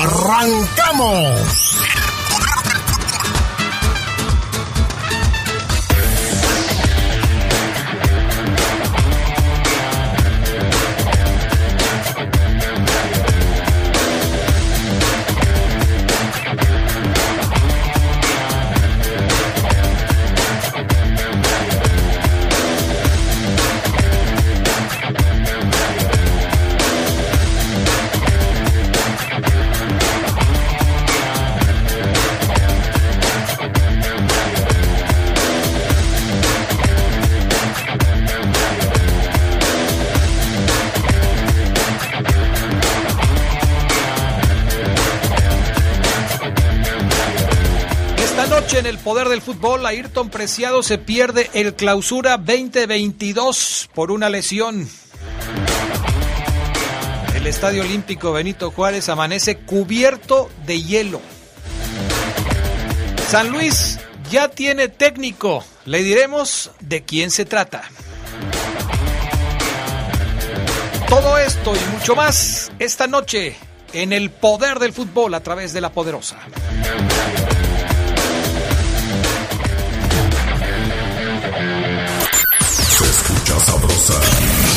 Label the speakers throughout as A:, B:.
A: ¡Arrancamos!
B: Poder del fútbol, Ayrton Preciado se pierde el clausura 2022 por una lesión. El Estadio Olímpico Benito Juárez amanece cubierto de hielo. San Luis ya tiene técnico. Le diremos de quién se trata. Todo esto y mucho más esta noche en el poder del fútbol a través de la poderosa.
A: Sabrosa,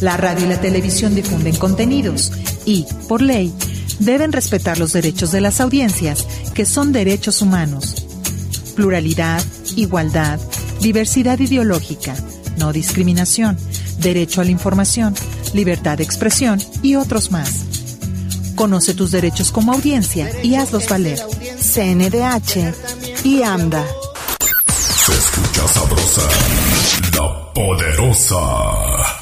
C: La radio y la televisión difunden contenidos y, por ley, deben respetar los derechos de las audiencias, que son derechos humanos. Pluralidad, igualdad, diversidad ideológica, no discriminación, derecho a la información, libertad de expresión y otros más. Conoce tus derechos como audiencia y hazlos valer. CNDH y AMDA.
A: Se escucha sabrosa, la poderosa.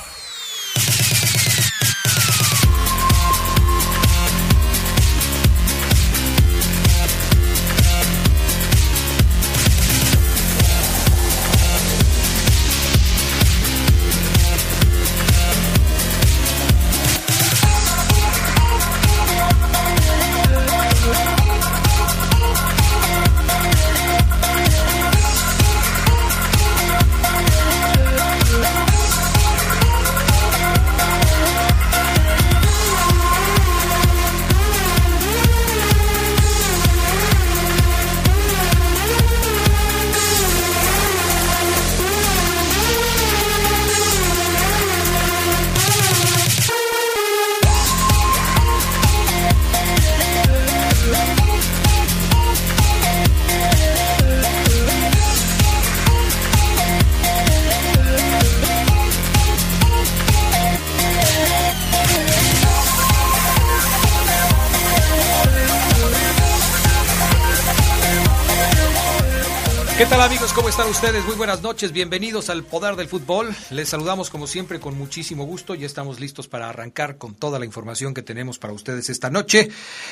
B: Ustedes? Muy buenas noches, bienvenidos al Poder del Fútbol. Les saludamos como siempre con muchísimo gusto. Ya estamos listos para arrancar con toda la información que tenemos para ustedes esta noche.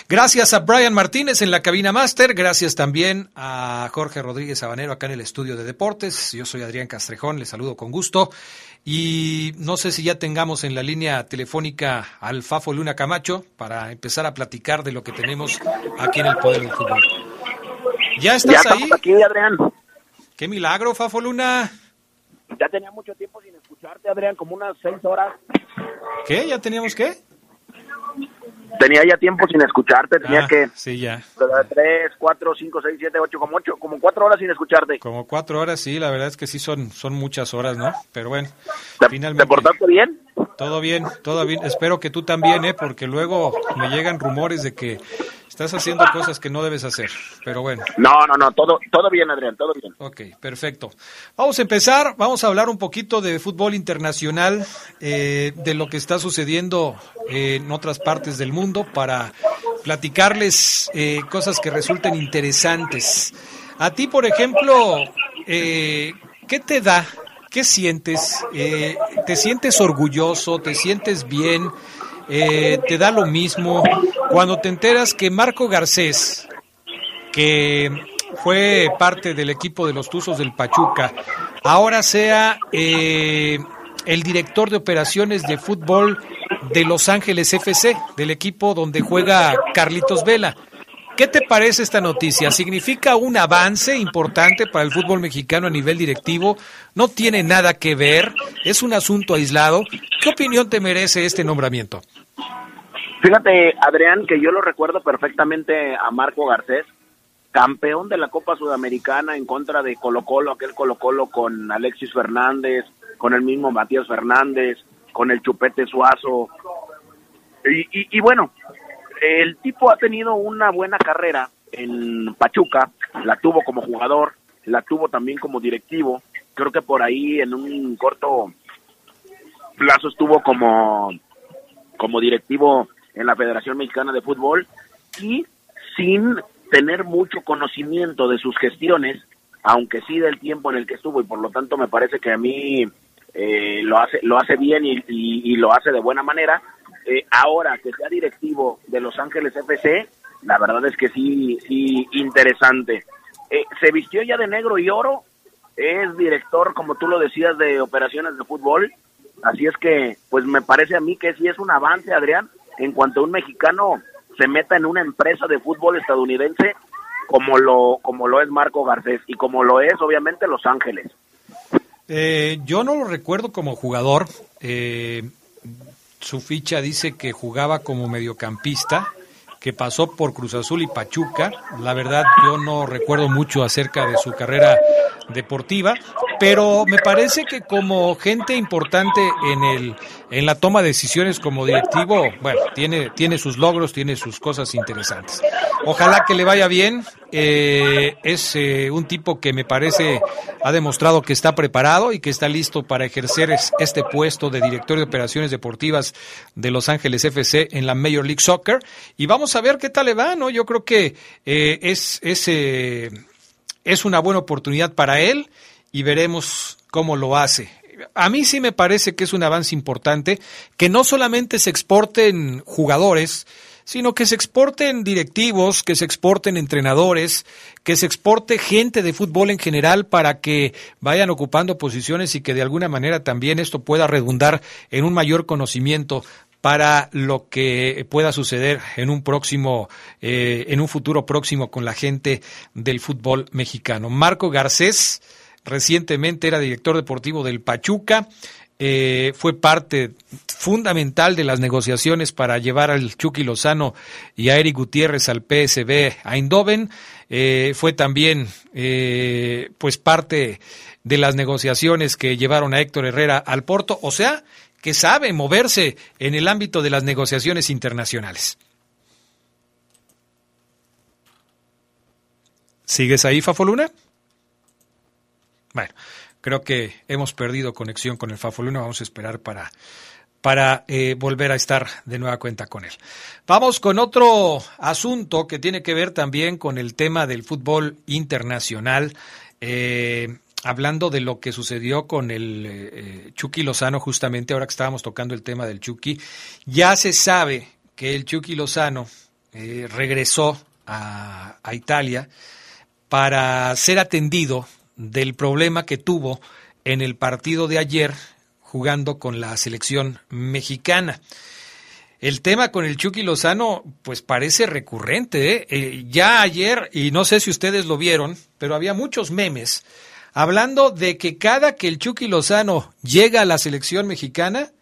B: Gracias a Brian Martínez en la cabina máster, gracias también a Jorge Rodríguez Sabanero acá en el estudio de deportes. Yo soy Adrián Castrejón, les saludo con gusto. Y no sé si ya tengamos en la línea telefónica al Fafo Luna Camacho para empezar a platicar de lo que tenemos aquí en el Poder del Fútbol. ¿Ya estás ahí?
D: aquí, Adrián.
B: Qué milagro, Fafo Luna.
D: Ya tenía mucho tiempo sin escucharte, Adrián, como unas seis horas.
B: ¿Qué? ¿Ya teníamos qué?
D: Tenía ya tiempo sin escucharte, tenía
B: Ah,
D: que
B: Sí, ya.
D: tres, cuatro, cinco, seis, siete, ocho, como ocho, como cuatro horas sin escucharte.
B: Como cuatro horas, sí, la verdad es que sí son, son muchas horas, ¿no? Pero bueno,
D: ¿Te,
B: finalmente.
D: te portaste bien?
B: Todo bien, todo bien. Espero que tú también, ¿eh? Porque luego me llegan rumores de que Estás haciendo cosas que no debes hacer, pero bueno.
D: No, no, no, todo, todo bien, Adrián, todo bien.
B: Ok, perfecto. Vamos a empezar, vamos a hablar un poquito de fútbol internacional, eh, de lo que está sucediendo en otras partes del mundo, para platicarles eh, cosas que resulten interesantes. A ti, por ejemplo, eh, ¿qué te da? ¿Qué sientes? ¿Te sientes orgulloso? ¿Te sientes bien? eh, te da lo mismo. Cuando te enteras que Marco Garcés, que fue parte del equipo de los Tuzos del Pachuca, ahora sea eh, el director de operaciones de fútbol de Los Ángeles FC, del equipo donde juega Carlitos Vela. ¿Qué te parece esta noticia? ¿Significa un avance importante para el fútbol mexicano a nivel directivo? ¿No tiene nada que ver? ¿Es un asunto aislado? ¿Qué opinión te merece este nombramiento?
D: Fíjate, Adrián, que yo lo recuerdo perfectamente a Marco Garcés, campeón de la Copa Sudamericana en contra de Colo Colo, aquel Colo Colo con Alexis Fernández, con el mismo Matías Fernández, con el Chupete Suazo. Y, y, bueno, el tipo ha tenido una buena carrera en Pachuca, la tuvo como jugador, la tuvo también como directivo, creo que por ahí en un corto plazo estuvo como, como directivo en la Federación Mexicana de Fútbol y sin tener mucho conocimiento de sus gestiones, aunque sí del tiempo en el que estuvo y por lo tanto me parece que a mí eh, lo hace lo hace bien y, lo hace de buena manera. Eh, ahora que sea directivo de Los Ángeles FC, la verdad es que sí sí interesante. Eh, se vistió ya de negro y oro, es director, como tú lo decías, de operaciones de fútbol. Así es que, pues me parece a mí que sí es un avance, Adrián, en cuanto un mexicano se meta en una empresa de fútbol estadounidense como lo como lo es Marco Garcés y como lo es obviamente Los Ángeles.
B: Eh, yo no lo recuerdo como jugador. Eh, su ficha dice que jugaba como mediocampista, que pasó por Cruz Azul y Pachuca. La verdad, yo no recuerdo mucho acerca de su carrera deportiva, pero me parece que como gente importante en el en la toma de decisiones como directivo, bueno, tiene tiene sus logros, tiene sus cosas interesantes. Ojalá que le vaya bien. Eh, es eh, un tipo que me parece ha demostrado que está preparado y que está listo para ejercer este puesto de director de operaciones deportivas de Los Ángeles FC en la Major League Soccer. Y vamos a ver qué tal le va, ¿no? Yo creo que eh, es, es, es una buena oportunidad para él y veremos cómo lo hace. A mí sí me parece que es un avance importante que no solamente se exporten jugadores, sino que se exporten directivos, que se exporten entrenadores, que se exporte gente de fútbol en general para que vayan ocupando posiciones y que de alguna manera también esto pueda redundar en un mayor conocimiento para lo que pueda suceder en un próximo, eh, en un futuro próximo con la gente del fútbol mexicano. Marco Garcés recientemente era director deportivo del Pachuca, eh, fue parte fundamental de las negociaciones para llevar al Chucky Lozano y a Eric Gutiérrez al PSB Eindhoven, eh, fue también eh, pues parte de las negociaciones que llevaron a Héctor Herrera al Porto, o sea, que sabe moverse en el ámbito de las negociaciones internacionales. ¿Sigues ahí, Fafoluna? Bueno, creo que hemos perdido conexión con el Fafoluna. Vamos a esperar para, para eh, volver a estar de nueva cuenta con él. Vamos con otro asunto que tiene que ver también con el tema del fútbol internacional. Eh, hablando de lo que sucedió con el eh, Chucky Lozano, justamente ahora que estábamos tocando el tema del Chucky, ya se sabe que el Chucky Lozano regresó a, a Italia para ser atendido del problema que tuvo en el partido de ayer jugando con la selección mexicana. El tema con el Chucky Lozano, pues parece recurrente. ¿eh? ¿eh? ya ayer, y no sé si ustedes lo vieron, pero había muchos memes hablando de que cada que el Chucky Lozano llega a la selección mexicana,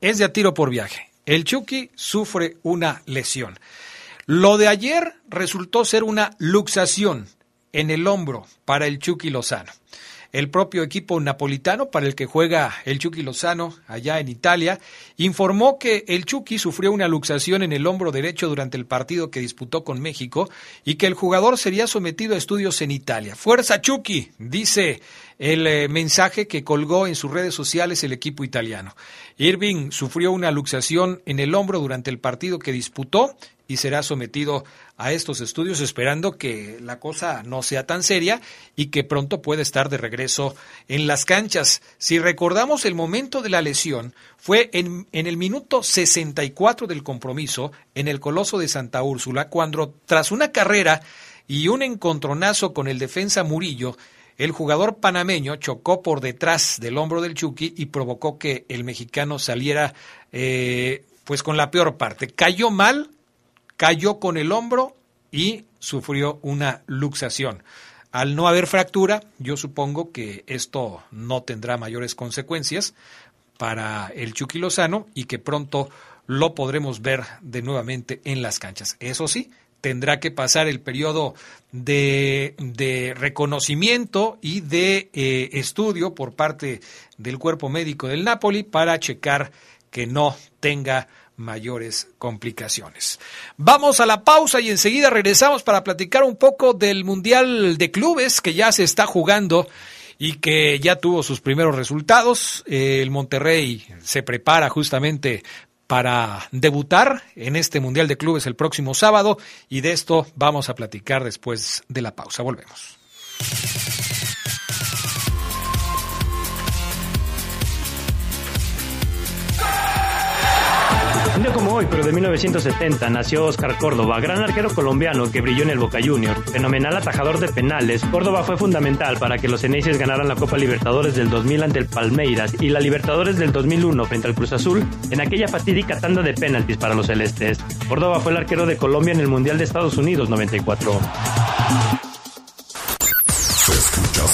B: es de a tiro por viaje. El Chucky sufre una lesión. Lo de ayer resultó ser una luxación en el hombro para el Chucky Lozano. el propio equipo napolitano para el que juega el Chucky Lozano allá en Italia, informó que el Chucky sufrió una luxación en el hombro derecho durante el partido que disputó con México y que el jugador sería sometido a estudios en Italia. Fuerza Chucky, dice el eh, mensaje que colgó en sus redes sociales el equipo italiano. Irving sufrió una luxación en el hombro durante el partido que disputó y será sometido a estos estudios esperando que la cosa no sea tan seria y que pronto pueda estar de regreso en las canchas. Si recordamos el momento de la lesión, fue en, en el minuto 64 del compromiso en el Coloso de Santa Úrsula, cuando tras una carrera y un encontronazo con el defensa Murillo, el jugador panameño chocó por detrás del hombro del Chucky y provocó que el mexicano saliera eh, pues con la peor parte. Cayó mal, cayó con el hombro y sufrió una luxación. Al no haber fractura, yo supongo que esto no tendrá mayores consecuencias para el Chucky Lozano y que pronto lo podremos ver de nuevamente en las canchas. Eso sí, tendrá que pasar el periodo de, de reconocimiento y de eh, estudio por parte del cuerpo médico del Napoli para checar que no tenga mayores complicaciones. Vamos a la pausa y enseguida regresamos para platicar un poco del Mundial de Clubes que ya se está jugando y que ya tuvo sus primeros resultados. El Monterrey se prepara justamente para debutar en este Mundial de Clubes el próximo sábado y de esto vamos a platicar después de la pausa. Volvemos.
E: Un día como hoy, pero de 1970, nació Oscar Córdoba, gran arquero colombiano que brilló en el Boca Junior. Fenomenal atajador de penales, Córdoba fue fundamental para que los Eneises ganaran la Copa Libertadores del 2000 ante el Palmeiras y la Libertadores del 2001 frente al Cruz Azul en aquella fatídica tanda de penaltis para los celestes. Córdoba fue el arquero de Colombia en el Mundial de Estados Unidos 94.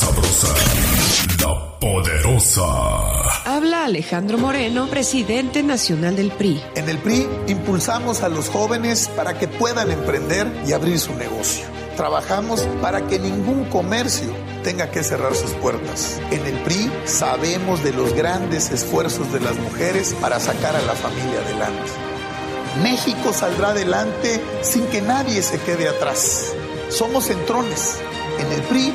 A: Sabrosa, la poderosa.
F: Habla Alejandro Moreno, presidente nacional del PRI.
G: En el PRI impulsamos a los jóvenes para que puedan emprender y abrir su negocio. Trabajamos para que ningún comercio tenga que cerrar sus puertas. En el PRI sabemos de los grandes esfuerzos de las mujeres para sacar a la familia adelante. México saldrá adelante sin que nadie se quede atrás. Somos centrones. En el PRI,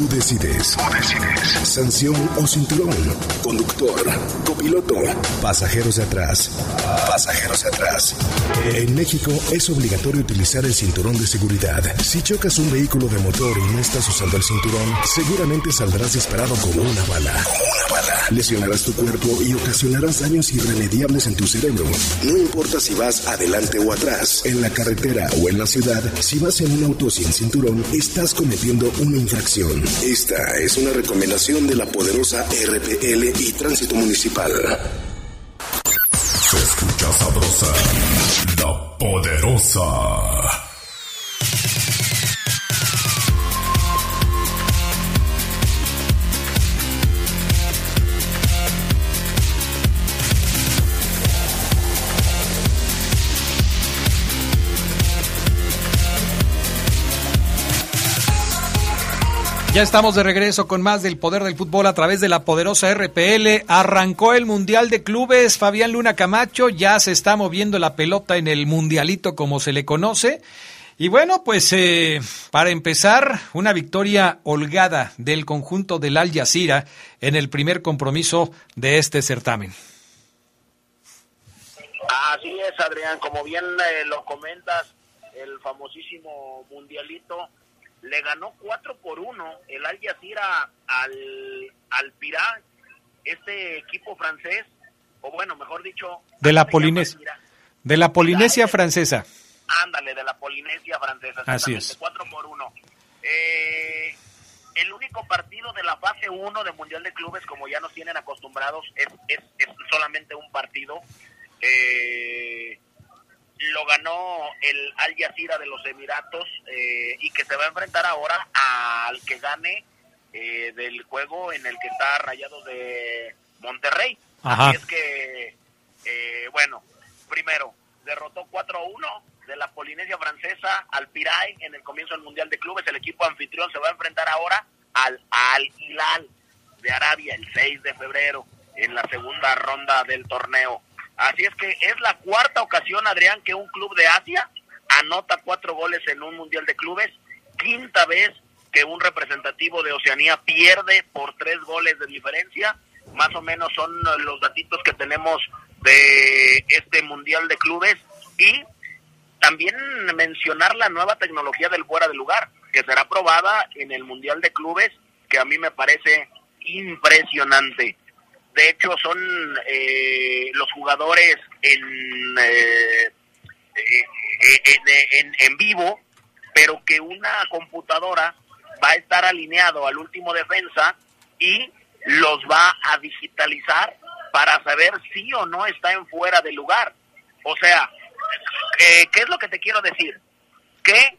H: Tú decides. Tú decides. Sanción o cinturón. Conductor, copiloto, pasajeros de atrás, pasajeros de atrás. En México es obligatorio utilizar el cinturón de seguridad. Si chocas un vehículo de motor y no estás usando el cinturón, seguramente saldrás disparado como una bala. Como una bala. Lesionarás tu cuerpo y ocasionarás daños irremediables en tu cerebro. No importa si vas adelante o atrás, en la carretera o en la ciudad, si vas en un auto sin cinturón, estás cometiendo una infracción. Esta es una recomendación de la poderosa RPL y Tránsito Municipal.
A: Se escucha sabrosa, la poderosa.
B: Ya estamos de regreso con más del poder del fútbol a través de la poderosa RPL. Arrancó el Mundial de Clubes. Fabián Luna Camacho ya se está moviendo la pelota en el Mundialito como se le conoce. Y bueno, pues eh, para empezar, una victoria holgada del conjunto del Al Jazeera en el primer compromiso de este certamen.
D: Así es, Adrián, como bien eh, lo comentas, el famosísimo mundialito le ganó 4 por 1 el Al Jazeera al, al Pirá, este equipo francés, o bueno, mejor dicho,
B: De la Polinesia. De la Polinesia francesa.
D: Ándale, de la Polinesia francesa.
B: Así es.
D: 4 por 1. Eh, el único partido de la fase 1 de Mundial de Clubes, como ya nos tienen acostumbrados, es, es, es solamente un partido. Eh, lo ganó el Al Jazeera de los Emiratos eh, y que se va a enfrentar ahora al que gane eh, del juego en el que está rayado de Monterrey. Así es que, eh, bueno, primero, derrotó 4-1 de la Polinesia Francesa al Piray en el comienzo del Mundial de Clubes. El equipo anfitrión se va a enfrentar ahora al Al Hilal de Arabia el 6 de febrero en la segunda ronda del torneo. Así es que es la cuarta ocasión, Adrián, que un club de Asia anota cuatro goles en un Mundial de Clubes. Quinta vez que un representativo de Oceanía pierde por tres goles de diferencia. Más o menos son los datitos que tenemos de este Mundial de Clubes. Y también mencionar la nueva tecnología del fuera de lugar, que será probada en el Mundial de Clubes, que a mí me parece impresionante. De hecho, son eh, los jugadores en, eh, en, en, vivo, pero que una computadora va a estar alineado al último defensa y los va a digitalizar para saber si o no está en fuera de lugar. O sea, eh, ¿qué es lo que te quiero decir? Que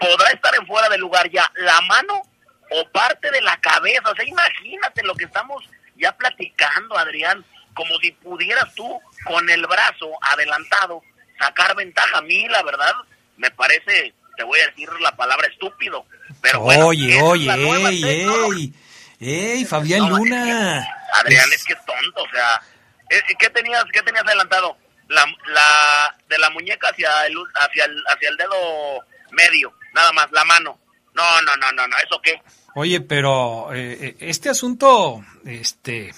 D: podrá estar en fuera de lugar ya la mano o parte de la cabeza. O sea, imagínate lo que estamos ya platicando, Adrián, como si pudieras tú con el brazo adelantado sacar ventaja. A mí, la verdad, me parece, te voy a decir la palabra estúpido. Pero bueno,
B: oye, oye, ey, ey, ey, Fabián Luna.
D: Adrián, es... que es tonto, o sea, eh, ¿qué tenías, qué tenías adelantado? La, la, de la muñeca hacia el, hacia el, hacia el dedo medio, nada más, la mano. No, no, no, no, no, ¿eso qué?
B: Oye, pero eh, eh, este asunto, este,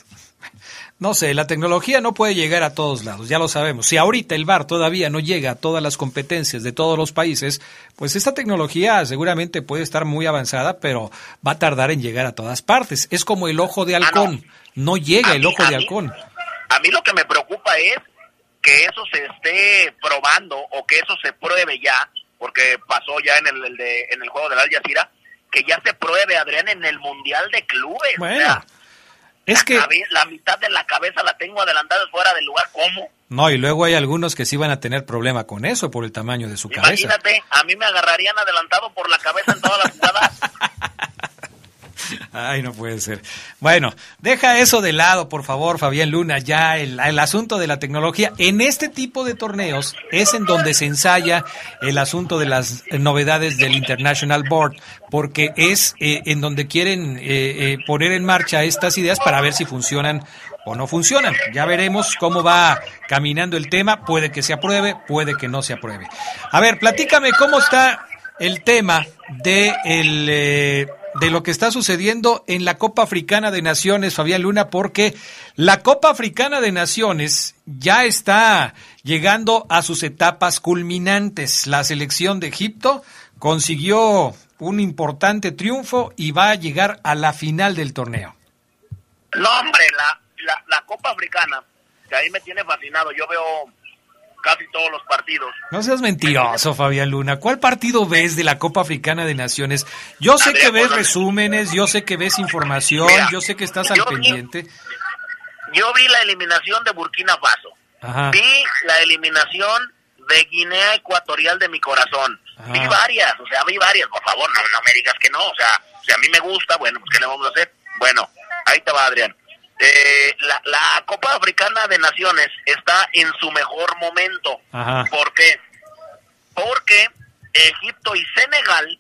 B: no sé, la tecnología no puede llegar a todos lados, ya lo sabemos. Si ahorita el VAR todavía no llega a todas las competencias de todos los países, pues esta tecnología seguramente puede estar muy avanzada, pero va a tardar en llegar a todas partes. Es como el ojo de ah, halcón, no. llega el ojo de halcón.
D: A mí lo que me preocupa es que eso se esté probando o que eso se pruebe ya, porque pasó ya en el, de, en el juego del Al Jazeera, que ya se pruebe, Adrián, en el Mundial de Clubes.
B: Bueno, es
D: la
B: que...
D: la mitad de la cabeza la tengo adelantada fuera del lugar, ¿cómo?
B: No, y luego hay algunos que sí van a tener problema con eso por el tamaño de su cabeza.
D: Imagínate, a mí me agarrarían adelantado por la cabeza en todas las jugadas.
B: Ay, no puede ser. Bueno, deja eso de lado, por favor, Fabián Luna. Ya el, asunto de la tecnología. En este tipo de torneos es en donde se ensaya el asunto de las novedades del International Board, porque es eh, en donde quieren eh, eh, poner en marcha estas ideas para ver si funcionan o no funcionan. Ya veremos cómo va caminando el tema. Puede que se apruebe, puede que no se apruebe. A ver, platícame cómo está el tema de el de lo que está sucediendo en la Copa Africana de Naciones, Fabián Luna, porque la Copa Africana de Naciones ya está llegando a sus etapas culminantes. La selección de Egipto consiguió un importante triunfo y va a llegar a la final del torneo.
D: No, hombre, la, la, la Copa Africana, que ahí me tiene fascinado. Yo veo casi todos los partidos.
B: No seas mentiroso, Fabián Luna. ¿Cuál partido ves de la Copa Africana de Naciones? Yo sé que ves resúmenes, yo sé que ves información, yo sé que estás al pendiente.
D: yo vi la eliminación de Burkina Faso. Vi la eliminación de Guinea Ecuatorial de mi corazón. Vi varias, o sea, vi varias. Por favor, no, no me digas que no. O sea, si a mí me gusta, bueno, pues ¿qué le vamos a hacer? Bueno, ahí te va, Adrián. Eh, la, la, Copa Africana de Naciones está en su mejor momento. ¿Por qué? Porque Egipto y Senegal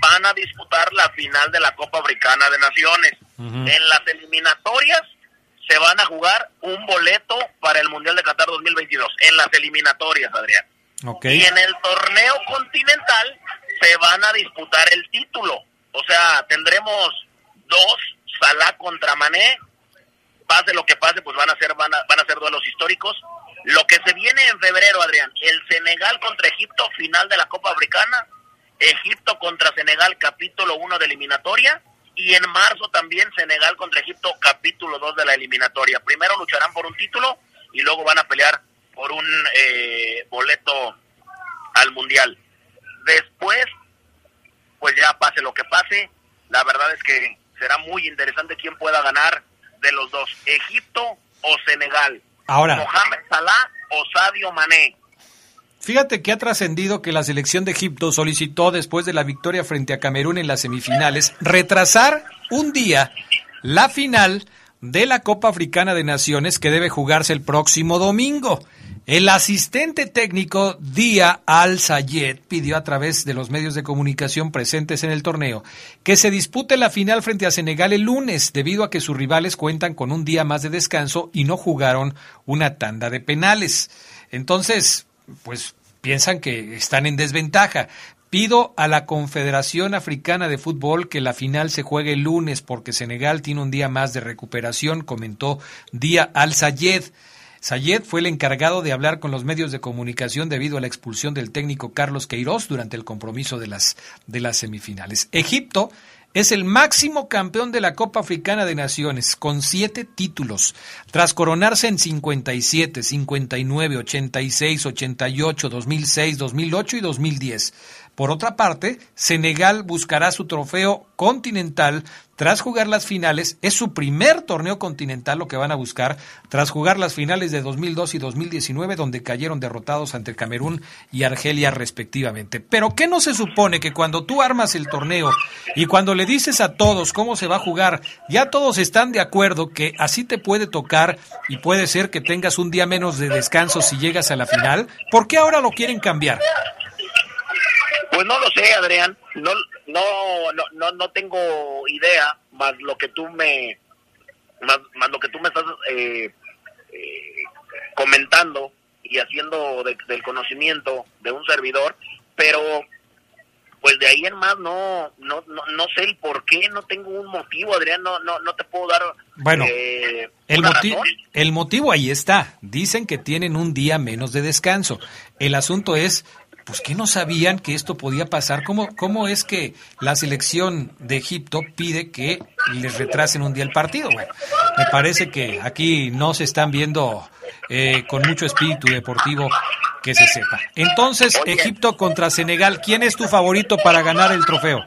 D: van a disputar la final de la Copa Africana de Naciones. En las eliminatorias se van a jugar un boleto para el Mundial de Qatar 2022. En las eliminatorias, Adrián. Y en el torneo continental se van a disputar el título. O sea, tendremos dos, Salah contra Mané, pase lo que pase, pues van a ser van a, van a ser duelos históricos. Lo que se viene en febrero, Adrián, el Senegal contra Egipto, final de la Copa Africana, Egipto contra Senegal, capítulo 1 de eliminatoria, y en marzo también Senegal contra Egipto, capítulo 2 de la eliminatoria. Primero lucharán por un título y luego van a pelear por un eh, boleto al Mundial. Después, pues ya pase lo que pase, la verdad es que será muy interesante quién pueda ganar de los dos, Egipto o Senegal.
B: Ahora.
D: Mohamed Salah o Sadio Mané.
B: Fíjate que ha trascendido que la selección de Egipto solicitó, después de la victoria frente a Camerún en las semifinales, retrasar un día la final de la Copa Africana de Naciones que debe jugarse el próximo domingo. El asistente técnico Dia Al-Sayed pidió a través de los medios de comunicación presentes en el torneo que se dispute la final frente a Senegal el lunes, debido a que sus rivales cuentan con un día más de descanso y no jugaron una tanda de penales. Entonces, pues piensan que están en desventaja. Pido a la Confederación Africana de Fútbol que la final se juegue el lunes porque Senegal tiene un día más de recuperación, comentó Dia Al-Sayed. Sayed fue el encargado de hablar con los medios de comunicación debido a la expulsión del técnico Carlos Queiroz durante el compromiso de las, de las semifinales. Egipto es el máximo campeón de la Copa Africana de Naciones, con siete títulos, tras coronarse en 57, 59, 86, 88, 2006, 2008 y 2010. Por otra parte, Senegal buscará su trofeo continental tras jugar las finales. Es su primer torneo continental lo que van a buscar tras jugar las finales de 2002 y 2019 donde cayeron derrotados ante Camerún y Argelia respectivamente. Pero ¿qué no se supone que cuando tú armas el torneo y cuando le dices a todos cómo se va a jugar, ya todos están de acuerdo que así te puede tocar y puede ser que tengas un día menos de descanso si llegas a la final? ¿Por qué ahora lo quieren cambiar?
D: Pues no lo sé, Adrián. No, no, no, no, tengo idea más lo que tú me, más, más lo que tú me estás eh, eh, comentando y haciendo del conocimiento de un servidor, pero pues de ahí en más no, no, no, no sé el por qué, no tengo un motivo, Adrián, no, no, no te puedo dar.
B: Bueno, eh, el, motivo, el motivo ahí está. Dicen que tienen un día menos de descanso. El asunto es pues que no sabían que esto podía pasar. ¿Cómo, ¿Cómo es que la selección de Egipto pide que les retrasen un día el partido? Bueno, me parece que aquí no se están viendo eh, con mucho espíritu deportivo que se sepa. Entonces, Egipto contra Senegal, ¿quién es tu favorito para ganar el trofeo?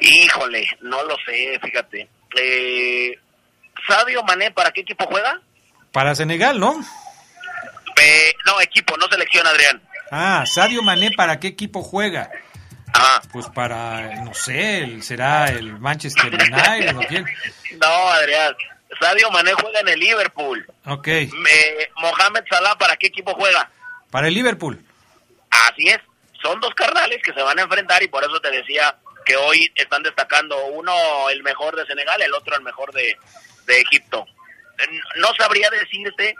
D: Híjole, no lo sé, fíjate. Eh, Sadio Mané, ¿para qué equipo juega?
B: Para Senegal, ¿no?
D: Eh, no, equipo, no selección, Adrián.
B: Ah, Sadio Mané, ¿para qué equipo juega?
D: Ah.
B: Pues para, no sé, será el Manchester United o quién.
D: No, Adrián. Sadio Mané juega en el Liverpool.
B: Ok.
D: Mohamed Salah, ¿para qué equipo juega?
B: Para el Liverpool.
D: Así es. Son dos carnales que se van a enfrentar y por eso te decía que hoy están destacando uno el mejor de Senegal, el otro el mejor de, de Egipto. No sabría decirte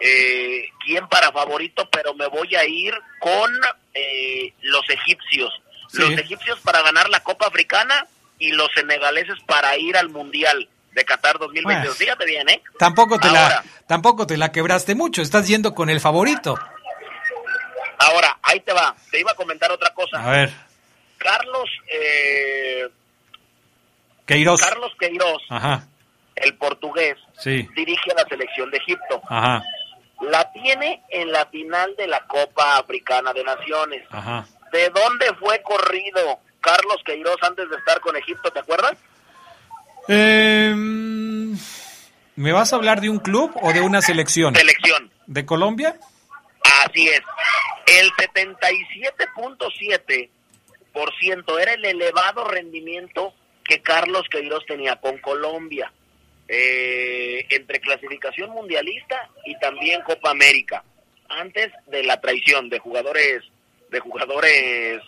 D: eh, quién para favorito, pero me voy a ir con eh, los egipcios. Los egipcios para ganar la Copa Africana y los senegaleses para ir al Mundial de Qatar 2022. Fíjate bien, ¿eh?
B: Tampoco te, la, tampoco te la quebraste mucho, estás yendo con el favorito.
D: Ahora, ahí te va. Te iba a comentar otra cosa.
B: A ver.
D: Carlos eh,
B: Queiroz.
D: Carlos Queiroz,
B: Ajá.
D: el portugués,
B: sí.
D: dirige a la selección de Egipto.
B: Ajá
D: la tiene en la final de la Copa Africana de Naciones.
B: Ajá.
D: ¿De dónde fue corrido Carlos Queiroz antes de estar con Egipto, te acuerdas?
B: Em, ¿Me vas a hablar de un club o de una selección?
D: Selección.
B: ¿De Colombia?
D: Así es. El 77.7% era el elevado rendimiento que Carlos Queiroz tenía con Colombia eh, entre clasificación mundialista y también Copa América, antes de la traición de jugadores, de jugadores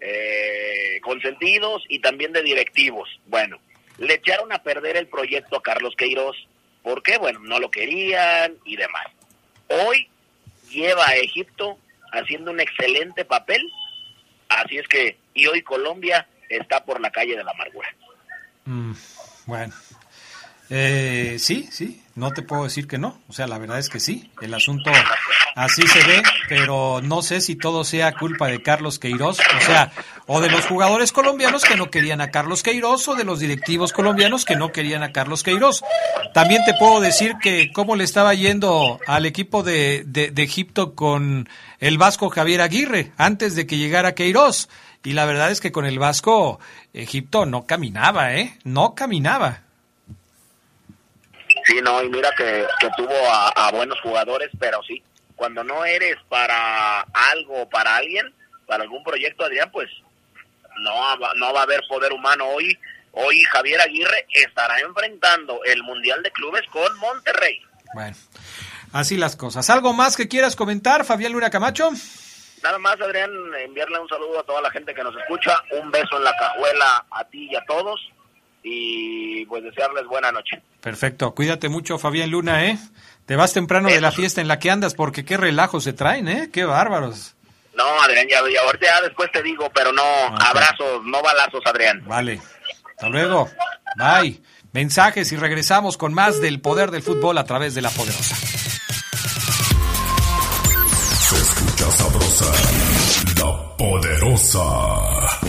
D: eh, consentidos y también de directivos. Bueno, le echaron a perder el proyecto a Carlos Queiroz, porque bueno, no lo querían y demás. Hoy lleva a Egipto haciendo un excelente papel, así es que, y hoy Colombia está por la calle de la amargura.
B: Mm, bueno, eh, sí, sí, no te puedo decir que no. O sea, la verdad es que sí. El asunto Así se ve, pero no sé si todo sea culpa de Carlos Queiroz, o sea, o de los jugadores colombianos que no querían a Carlos Queiroz o de los directivos colombianos que no querían a Carlos Queiroz. También te puedo decir que cómo le estaba yendo al equipo de, de, de Egipto con el vasco Javier Aguirre antes de que llegara Queiroz. Y la verdad es que con el vasco Egipto no caminaba, ¿eh? No caminaba.
D: Sí, no, y mira que, que tuvo a, a buenos jugadores, pero sí, cuando no eres para algo, para alguien, para algún proyecto, Adrián, pues no, va- no va a haber poder humano hoy. Hoy Javier Aguirre estará enfrentando el Mundial de Clubes con Monterrey.
B: Bueno, así las cosas. ¿Algo más que quieras comentar, Fabián Luna Camacho?
D: Nada más, Adrián, enviarle un saludo a toda la gente que nos escucha, un beso en la cajuela a ti y a todos, y pues desearles buena noche.
B: Perfecto, cuídate mucho, Fabián Luna, ¿eh? Te vas temprano de la fiesta en la que andas porque qué relajo se traen, ¿eh? Qué bárbaros.
D: No, Adrián, ya, ya ahorita ya después te digo, pero no, abrazos, no balazos, Adrián.
B: Vale, hasta luego. Bye. Mensajes y regresamos con más del poder del fútbol a través de la poderosa.
H: Se escucha sabrosa, la poderosa.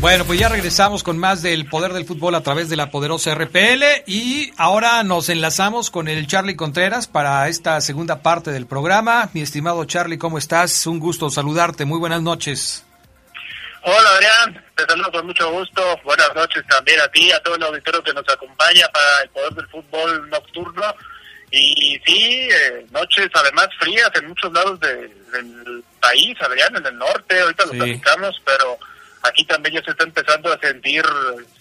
B: Bueno, pues ya regresamos con más del poder del fútbol a través de la poderosa RPL y ahora nos enlazamos con el Charlie Contreras para esta segunda parte del programa. Mi estimado Charlie, ¿cómo estás? Un gusto saludarte. Muy buenas noches.
I: Hola Adrián, te saludo con mucho gusto. Buenas noches también a ti, a todo el auditorio que nos acompaña para el poder del fútbol nocturno. Y sí, eh, noches además frías en muchos lados de- del país, Adrián, en el norte, ahorita lo
B: Sí.
I: platicamos, pero aquí también ya se está empezando a sentir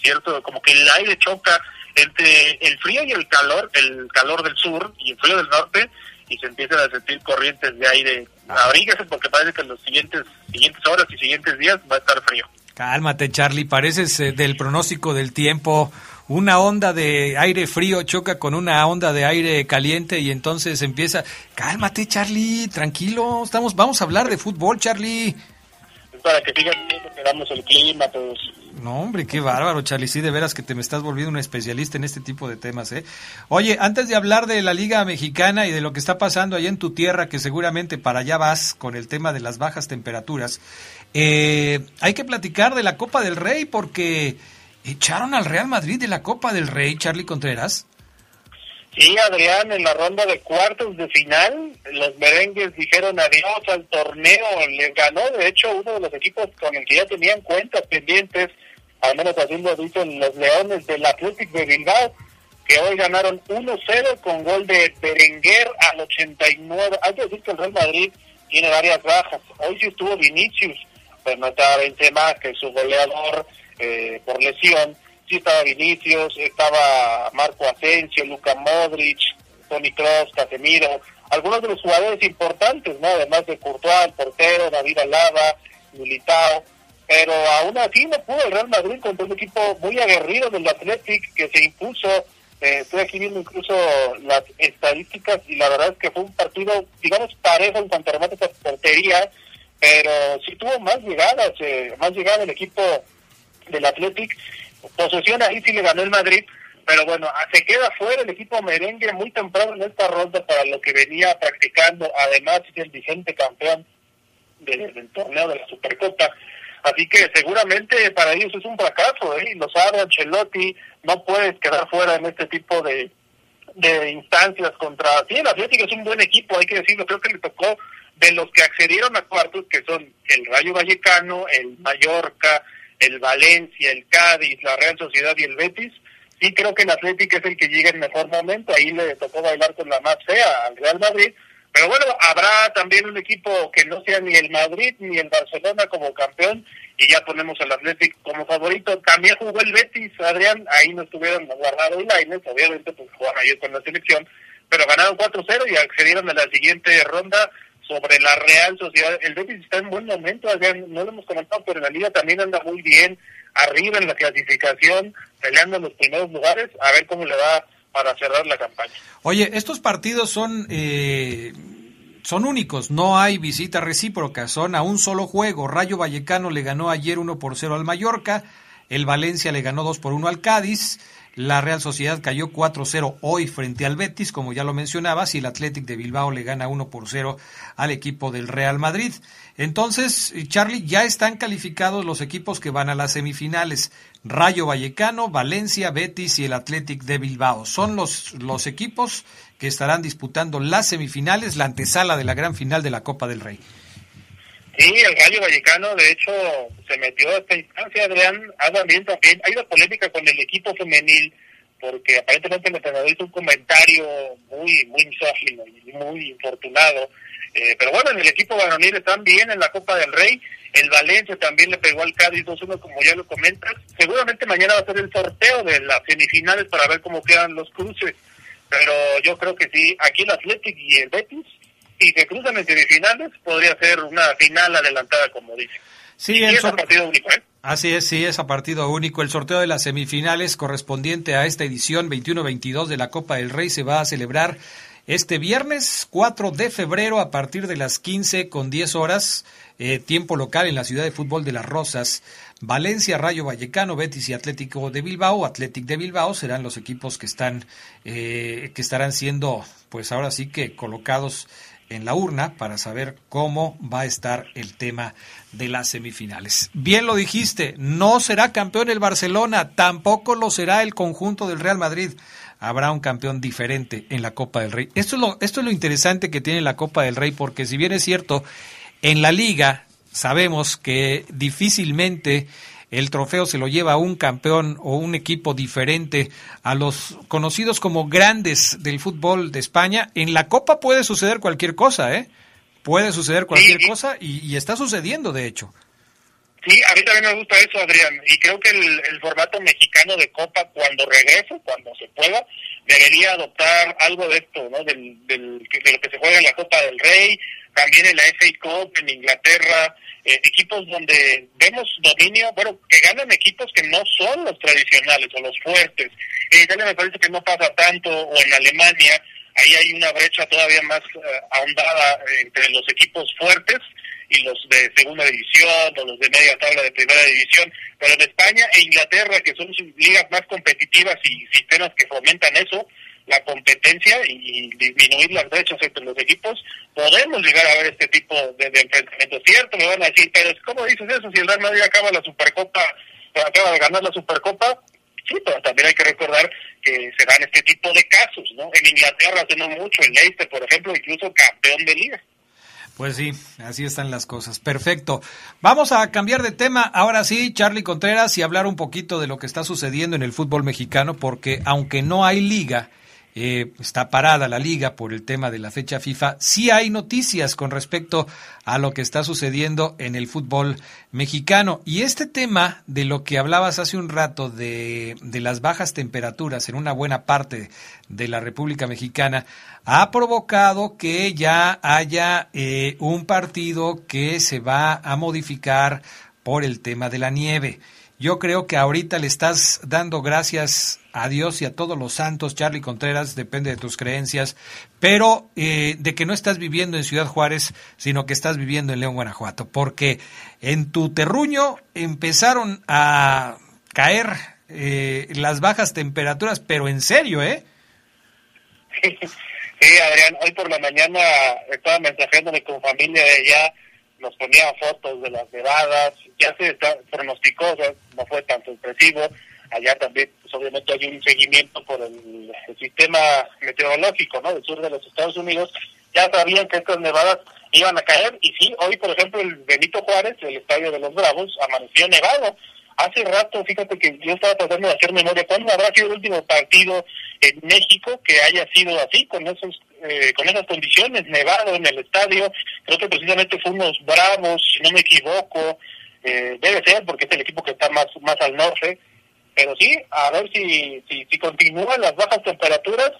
I: cierto, como que el aire choca entre el frío y el calor, el calor del sur y el frío del norte, y se empiezan a sentir corrientes de aire. Abríguese porque parece que en los siguientes, siguientes horas y siguientes días va a estar frío.
B: Cálmate, Charlie. Pareces eh, del pronóstico del tiempo. Una onda de aire frío choca con una onda de aire caliente y entonces empieza. Cálmate, Charlie. Tranquilo. Estamos, vamos a hablar de fútbol, Charlie.
I: Para que viendo que damos el clima,
B: No, hombre, qué bárbaro, Charlie. Sí, de veras que te me estás volviendo un especialista en este tipo de temas, ¿eh? Oye, antes de hablar de la Liga Mexicana y de lo que está pasando allá en tu tierra, que seguramente para allá vas con el tema de las bajas temperaturas, eh, hay que platicar de la Copa del Rey porque echaron al Real Madrid de la Copa del Rey, Charlie Contreras.
I: Sí, Adrián, en la ronda de cuartos de final, los merengues dijeron adiós al torneo, les ganó, de hecho, uno de los equipos con el que ya tenían cuentas pendientes, al menos así lo dicen los Leones del Athletic de Bilbao, que hoy ganaron 1-0 con gol de Berenguer al 89. Hay que decir que el Real Madrid tiene varias bajas. Hoy sí estuvo Vinicius, pero no estaba Benzema, que es su goleador eh, por lesión. Sí estaba Vinicius, estaba Marco Asensio, Luca Modric, Tony Kroos, Casemiro, algunos de los jugadores importantes, ¿no? Además de Courtois, el portero, David Alaba, Militao, pero aún así no pudo el Real Madrid contra un equipo muy aguerrido del Athletic que se impuso. Eh, estoy aquí viendo incluso las estadísticas y la verdad es que fue un partido, digamos, parejo en cuanto a remates a portería, pero sí tuvo más llegadas, eh, más llegada el equipo del Athletic. Posesión ahí sí le ganó el Madrid, pero bueno, ah, se queda fuera el equipo merengue muy temprano en esta ronda para lo que venía practicando. Además, es el vigente campeón del torneo de la Supercopa. Así que seguramente para ellos es un fracaso, ¿eh? Los Ancelotti, no puedes quedar fuera en este tipo de, de instancias contra... Sí, el Atlético es un buen equipo, hay que decirlo, creo que le tocó de los que accedieron a cuartos, que son el Rayo Vallecano, el Mallorca, el Valencia, el Cádiz, la Real Sociedad y el Betis, sí creo que el Atlético es el que llega en mejor momento, ahí le tocó bailar con la más fea al Real Madrid, pero bueno, habrá también un equipo que no sea ni el Madrid ni el Barcelona como campeón y ya ponemos al Atlético como favorito. También jugó el Betis, Adrián, ahí no estuvieron guardados Laines, obviamente pues jugaron ayer con la selección, pero ganaron 4-0 y accedieron a la siguiente ronda sobre la Real Sociedad. El Betis está en buen momento, no lo hemos comentado, pero en la liga también anda muy bien, arriba en la clasificación, peleando en los primeros lugares, a ver cómo le va para cerrar la campaña.
B: Oye, estos partidos son... Eh, son únicos, no hay visita recíproca, son a un solo juego. Rayo Vallecano le ganó ayer 1 por 0 al Mallorca, el Valencia le ganó 2 por 1 al Cádiz, la Real Sociedad cayó 4-0 hoy frente al Betis, como ya lo mencionabas, y el Athletic de Bilbao le gana 1 por 0 al equipo del Real Madrid. Entonces, Charlie, ya están calificados los equipos que van a las semifinales. Rayo Vallecano, Valencia, Betis y el Athletic de Bilbao. Son los, los equipos que estarán disputando las semifinales, la antesala de la gran final de la Copa del Rey.
I: Sí, el Rayo Vallecano, de hecho, se metió a esta instancia, Adrián. también también. Hay una polémica con el equipo femenil, porque aparentemente el entrenador hizo un comentario muy, muy misógino y muy infortunado. Eh, pero bueno, en el equipo varonil están bien en la Copa del Rey. El Valencia también le pegó al Cádiz 2-1, como ya lo comentas. Seguramente mañana va a ser el sorteo de las semifinales para ver cómo quedan los cruces. Pero yo creo que sí, aquí el Athletic y el Betis y se cruzan en semifinales, podría ser una final adelantada, como dice.
B: Sí, es a partido único, ¿eh? Así es, sí, es a partido único. El sorteo de las semifinales correspondiente a esta edición 21-22 de la Copa del Rey se va a celebrar este viernes 4 de febrero a partir de las 15 con 10 horas, eh, tiempo local en la ciudad de fútbol de Las Rosas. Valencia, Rayo Vallecano, Betis y Atlético de Bilbao, Atlético de Bilbao serán los equipos que están eh, que estarán siendo, pues ahora sí que colocados en la urna para saber cómo va a estar el tema de las semifinales. Bien lo dijiste, no será campeón el Barcelona, tampoco lo será el conjunto del Real Madrid. Habrá un campeón diferente en la Copa del Rey. Esto es lo, es interesante que tiene la Copa del Rey, porque si bien es cierto, en la liga sabemos que difícilmente el trofeo se lo lleva un campeón o un equipo diferente a los conocidos como grandes del fútbol de España, en la Copa puede suceder cualquier cosa, ¿eh? Puede suceder cualquier cosa y, está sucediendo, de hecho.
I: Sí, a mí también me gusta eso, Adrián, y creo que el, formato mexicano de Copa, cuando regrese, cuando se pueda, debería adoptar algo de esto, ¿no? Del, de lo que se juega en la Copa del Rey, también en la FA Cup en Inglaterra, eh, equipos donde vemos dominio, bueno, que ganan equipos que no son los tradicionales o los fuertes. En Italia me parece que no pasa tanto, o en Alemania, ahí hay una brecha todavía más eh, ahondada entre los equipos fuertes y los de segunda división o los de media tabla de primera división, pero en España e Inglaterra, que son ligas más competitivas y sistemas que fomentan eso, la competencia y disminuir las brechas entre los equipos, podemos llegar a ver este tipo de, de enfrentamientos. Cierto, me van a decir, pero ¿cómo dices eso si el Real Madrid acaba la Supercopa, acaba de ganar la Supercopa? Sí, pero también hay que recordar que se dan este tipo de casos, ¿no? En Inglaterra hace no mucho, el Leicester, por ejemplo, incluso campeón de liga.
B: Pues sí, así están las cosas. Perfecto. Vamos a cambiar de tema. Ahora sí, Charlie Contreras, y hablar un poquito de lo que está sucediendo en el fútbol mexicano, porque aunque no hay liga, eh, está parada la liga por el tema de la fecha FIFA, sí hay noticias con respecto a lo que está sucediendo en el fútbol mexicano. Y este tema de lo que hablabas hace un rato de, de las bajas temperaturas en una buena parte de la República Mexicana ha provocado que ya haya eh, un partido que se va a modificar por el tema de la nieve. Yo creo que ahorita le estás dando gracias a Dios y a todos los santos, Charlie Contreras, depende de tus creencias, pero eh, de que no estás viviendo en Ciudad Juárez, sino que estás viviendo en León, Guanajuato, porque en tu terruño empezaron a caer eh, las bajas temperaturas, pero en serio, ¿eh?
I: Sí, Adrián, hoy por la mañana estaba mensajeándome con familia de allá nos ponía fotos de las nevadas, ya se pronosticó, no fue tan sorpresivo, allá también pues obviamente hay un seguimiento por el, sistema meteorológico ¿no? del sur de los Estados Unidos, ya sabían que estas nevadas iban a caer y sí, hoy por ejemplo el Benito Juárez, el estadio de los Bravos, amaneció nevado. Hace rato, fíjate que yo estaba tratando de hacer memoria, ¿cuándo habrá sido el último partido en México que haya sido así, con esos eh, con esas condiciones, nevado en el estadio? Creo que precisamente fue unos Bravos, si no me equivoco, eh, debe ser porque es el equipo que está más, más al norte, pero sí, a ver si, si, si continúan las bajas temperaturas,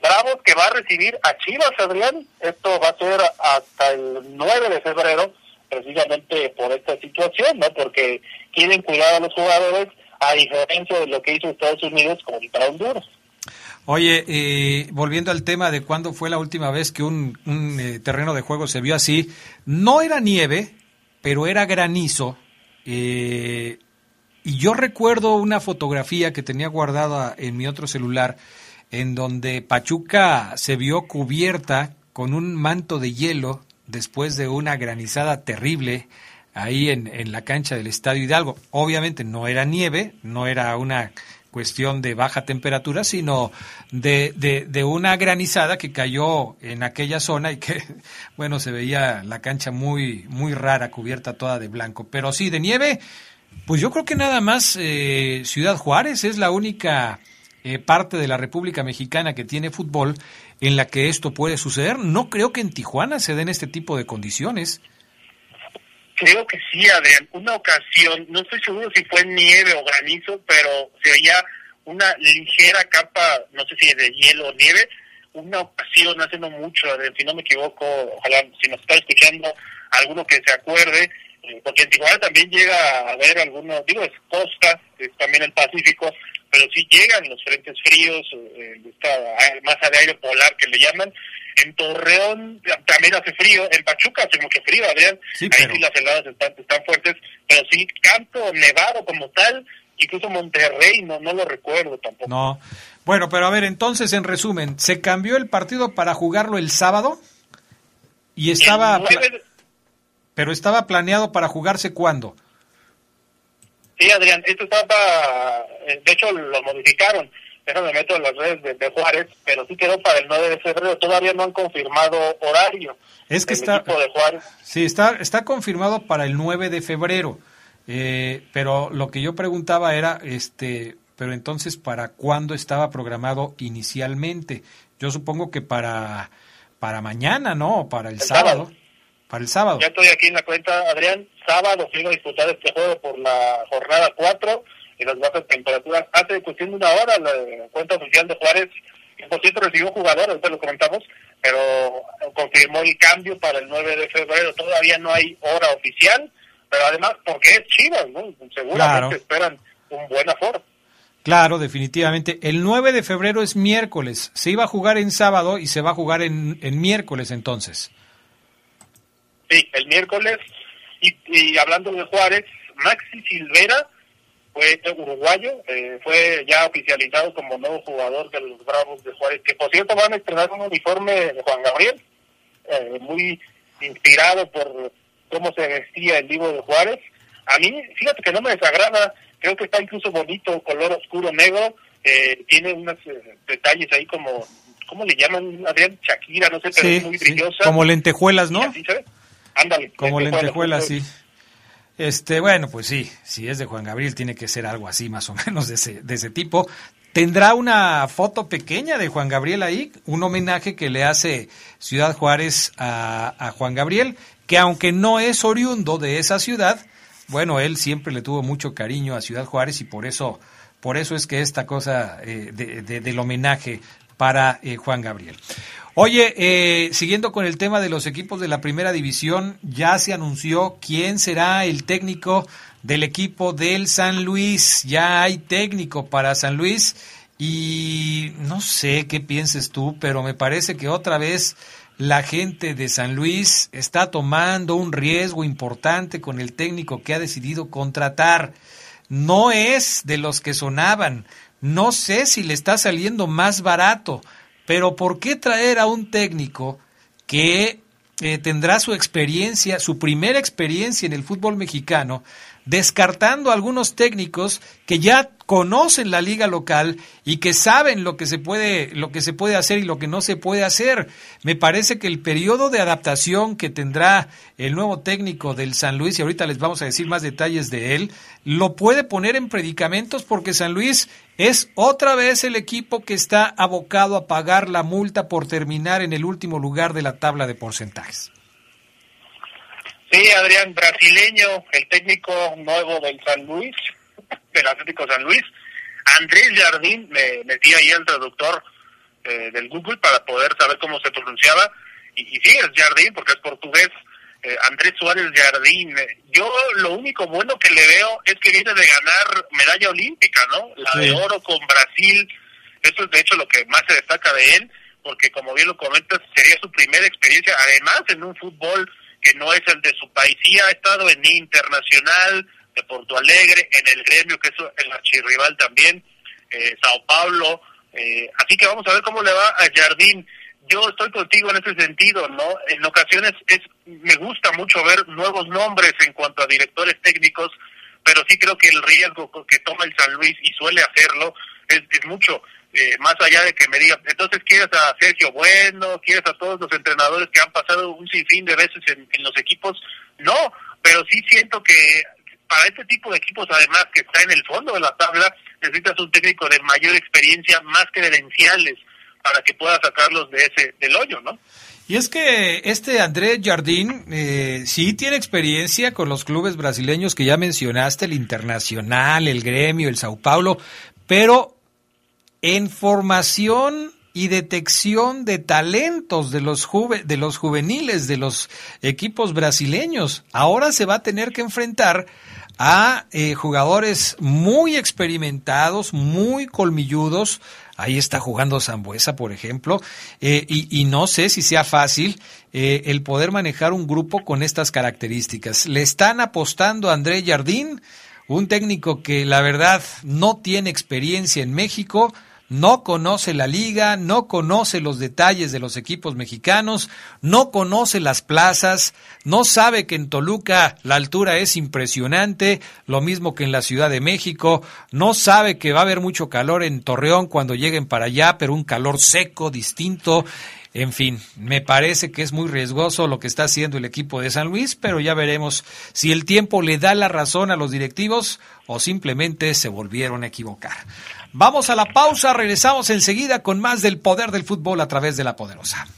I: Bravos que va a recibir a Chivas, Adrián. Esto va a ser hasta el 9 de febrero, precisamente por esta situación, ¿no? Porque quieren cuidar a los jugadores, a diferencia de lo que hizo Estados Unidos contra Honduras.
B: Oye, eh, volviendo al tema de cuándo fue la última vez que un, eh, terreno de juego se vio así, no era nieve, pero era granizo. Eh, y yo recuerdo una fotografía que tenía guardada en mi otro celular en donde Pachuca se vio cubierta con un manto de hielo después de una granizada terrible ahí en, en, la cancha del Estadio Hidalgo. Obviamente no era nieve, no era una cuestión de baja temperatura, sino de, de, de, una granizada que cayó en aquella zona y que, bueno, se veía la cancha muy, muy rara, cubierta toda de blanco. Pero sí, de nieve, pues yo creo que nada más eh, Ciudad Juárez es la única eh, parte de la República Mexicana que tiene fútbol en la que esto puede suceder. No creo que en Tijuana se den este tipo de condiciones.
I: Creo que sí, Adrián. Una ocasión, no estoy seguro si fue nieve o granizo, pero se veía una ligera capa, no sé si de hielo o nieve. Una ocasión, hace no mucho, Adrián, si no me equivoco, ojalá si nos está escuchando alguno que se acuerde, eh, porque en Tijuana también llega a haber algunos, digo, es costa, es también el Pacífico, pero sí llegan los frentes fríos, eh, esta masa de aire polar que le llaman. En Torreón también hace frío, en Pachuca hace mucho frío, Adrián, ahí sí las heladas están, están fuertes, pero sí, canto nevado como tal, incluso Monterrey, no, no lo recuerdo tampoco.
B: No, bueno, pero a ver, entonces en resumen, ¿se cambió el partido para jugarlo el sábado? Y estaba... Pero estaba planeado para jugarse cuándo?
I: Sí, Adrián, esto estaba, eh, de hecho lo modificaron, me meto en las redes de, Juárez, pero sí quedó para el 9 de febrero, todavía no han confirmado horario.
B: Es que está, de Juárez. sí, está, está confirmado para el 9 de febrero, eh, pero lo que yo preguntaba era, este, pero entonces, ¿para cuándo estaba programado inicialmente? Yo supongo que para, para mañana, ¿no? Para el, sábado. Para el sábado.
I: Ya estoy aquí en la cuenta, Adrián. Sábado iba a disputar este juego por la jornada 4 y las bajas temperaturas. Hace cuestión de una hora la cuenta oficial de Juárez, por cierto recibió jugadores, lo comentamos, pero confirmó el cambio para el 9 de febrero. Todavía no hay hora oficial, pero además porque es Chivas, ¿no? Seguramente esperan un buen aforo.
B: Claro, definitivamente. El 9 de febrero es miércoles. Se iba a jugar en sábado y se va a jugar en, en miércoles entonces.
I: Sí, el miércoles. Y, hablando de Juárez, Maxi Silvera fue uruguayo, eh, fue ya oficializado como nuevo jugador de los Bravos de Juárez, que por cierto van a estrenar un uniforme de Juan Gabriel, eh, muy inspirado por cómo se vestía el libro de Juárez. A mí, fíjate que no me desagrada, creo que está incluso bonito, color oscuro negro, eh, tiene unos detalles ahí como, ¿cómo le llaman? Adrián, Shakira, no sé, pero es muy brillosa.
B: Como lentejuelas, ¿no?
I: Ándale.
B: Como lentejuelas, sí. Este, bueno, pues sí, si es de Juan Gabriel tiene que ser algo así más o menos de ese, de ese tipo. Tendrá una foto pequeña de Juan Gabriel ahí, un homenaje que le hace Ciudad Juárez a, a Juan Gabriel, que aunque no es oriundo de esa ciudad, bueno, él siempre le tuvo mucho cariño a Ciudad Juárez y por eso, por eso es que esta cosa eh, de, del homenaje para eh, Juan Gabriel. Oye, eh, siguiendo con el tema de los equipos de la primera división, ya se anunció quién será el técnico del equipo del San Luis. Ya hay técnico para San Luis y no sé qué pienses tú, pero me parece que otra vez la gente de San Luis está tomando un riesgo importante con el técnico que ha decidido contratar. No es de los que sonaban. No sé si le está saliendo más barato. Pero ¿por qué traer a un técnico que eh, tendrá su experiencia, su primera experiencia en el fútbol mexicano, descartando algunos técnicos que ya conocen la liga local y que saben lo que se puede lo que se puede hacer y lo que no se puede hacer. Me parece que el periodo de adaptación que tendrá el nuevo técnico del San Luis y ahorita les vamos a decir más detalles de él, lo puede poner en predicamentos porque San Luis es otra vez el equipo que está abocado a pagar la multa por terminar en el último lugar de la tabla de porcentajes.
I: Sí, Adrián, brasileño, el técnico nuevo del San Luis, del Atlético San Luis. Andrés Jardín, me metí ahí el traductor eh, del Google para poder saber cómo se pronunciaba. Y, y sí, es Jardín porque es portugués. Eh, Andrés Suárez Jardín. Yo lo único bueno que le veo es que viene de ganar medalla olímpica, ¿no? La de oro con Brasil. Eso es de hecho lo que más se destaca de él, porque como bien lo comentas, sería su primera experiencia, además en un fútbol que no es el de su país. Sí ha estado en Internacional, de Porto Alegre, en el gremio, que es el archirrival también, eh, Sao Paulo. Eh, así que vamos a ver cómo le va a Jardín. Yo estoy contigo en ese sentido, ¿no? En ocasiones es me gusta mucho ver nuevos nombres en cuanto a directores técnicos, pero sí creo que el riesgo que toma el San Luis, y suele hacerlo, es, es mucho. Eh, más allá de que me digan, entonces quieres a Sergio Bueno, quieres a todos los entrenadores que han pasado un sinfín de veces en, los equipos, no, pero sí siento que para este tipo de equipos, además que está en el fondo de la tabla, necesitas un técnico de mayor experiencia, más credenciales, para que pueda sacarlos de ese del hoyo, ¿no?
B: Y es que este Andrés Jardín eh, sí tiene experiencia con los clubes brasileños que ya mencionaste, el Internacional, el Gremio, el Sao Paulo, pero en formación y detección de talentos de los, juve, de los juveniles de los equipos brasileños. Ahora se va a tener que enfrentar a eh, jugadores muy experimentados, muy colmilludos. Ahí está jugando Zambuesa, por ejemplo, eh, y, no sé si sea fácil eh, el poder manejar un grupo con estas características. Le están apostando a André Jardín, un técnico que la verdad no tiene experiencia en México, no conoce la liga, no conoce los detalles de los equipos mexicanos, no conoce las plazas, no sabe que en Toluca la altura es impresionante, lo mismo que en la Ciudad de México, no sabe que va a haber mucho calor en Torreón cuando lleguen para allá, pero un calor seco, distinto. En fin, me parece que es muy riesgoso lo que está haciendo el equipo de San Luis, pero ya veremos si el tiempo le da la razón a los directivos o simplemente se volvieron a equivocar. Vamos a la pausa, regresamos enseguida con más del poder del fútbol a través de la poderosa.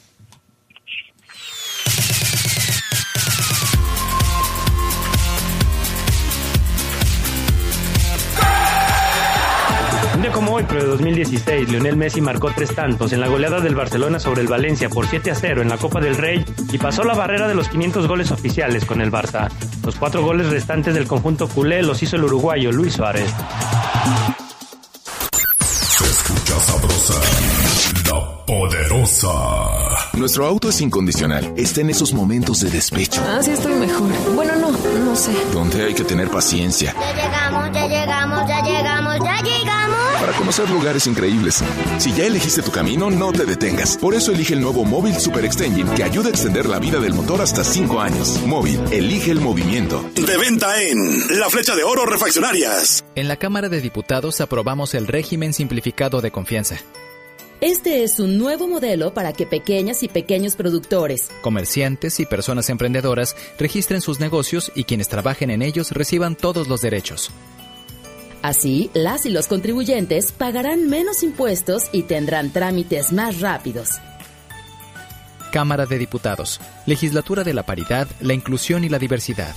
E: Día como hoy, pero de 2016, Lionel Messi marcó tres tantos en la goleada del Barcelona sobre el Valencia por 7 a 0 en la Copa del Rey y pasó la barrera de los 500 goles oficiales con el Barça. Los cuatro goles restantes del conjunto culé los hizo el uruguayo Luis Suárez.
H: Se escucha sabrosa, la poderosa.
J: Nuestro auto es incondicional. Está en esos momentos de despecho.
F: Ah, sí estoy mejor. Bueno, no, no sé.
J: Donde hay que tener paciencia.
K: Ya llegamos, ya llegamos, ya llegamos, ya llegamos.
J: Para conocer lugares increíbles. Si ya elegiste tu camino, no te detengas. Por eso elige el nuevo Móvil Super Extension que ayuda a extender la vida del motor hasta 5 años. Móvil, elige el movimiento.
H: De venta en La Flecha de Oro Refaccionarias.
L: En la Cámara de Diputados aprobamos el régimen simplificado de confianza.
M: Este es un nuevo modelo para que pequeñas y pequeños productores,
L: Comerciantes y personas emprendedoras registren sus negocios y quienes trabajen en ellos reciban todos los derechos.
M: así las y los contribuyentes pagarán menos impuestos y tendrán trámites más rápidos.
L: Cámara de Diputados. Legislatura de la Paridad, la Inclusión y la Diversidad.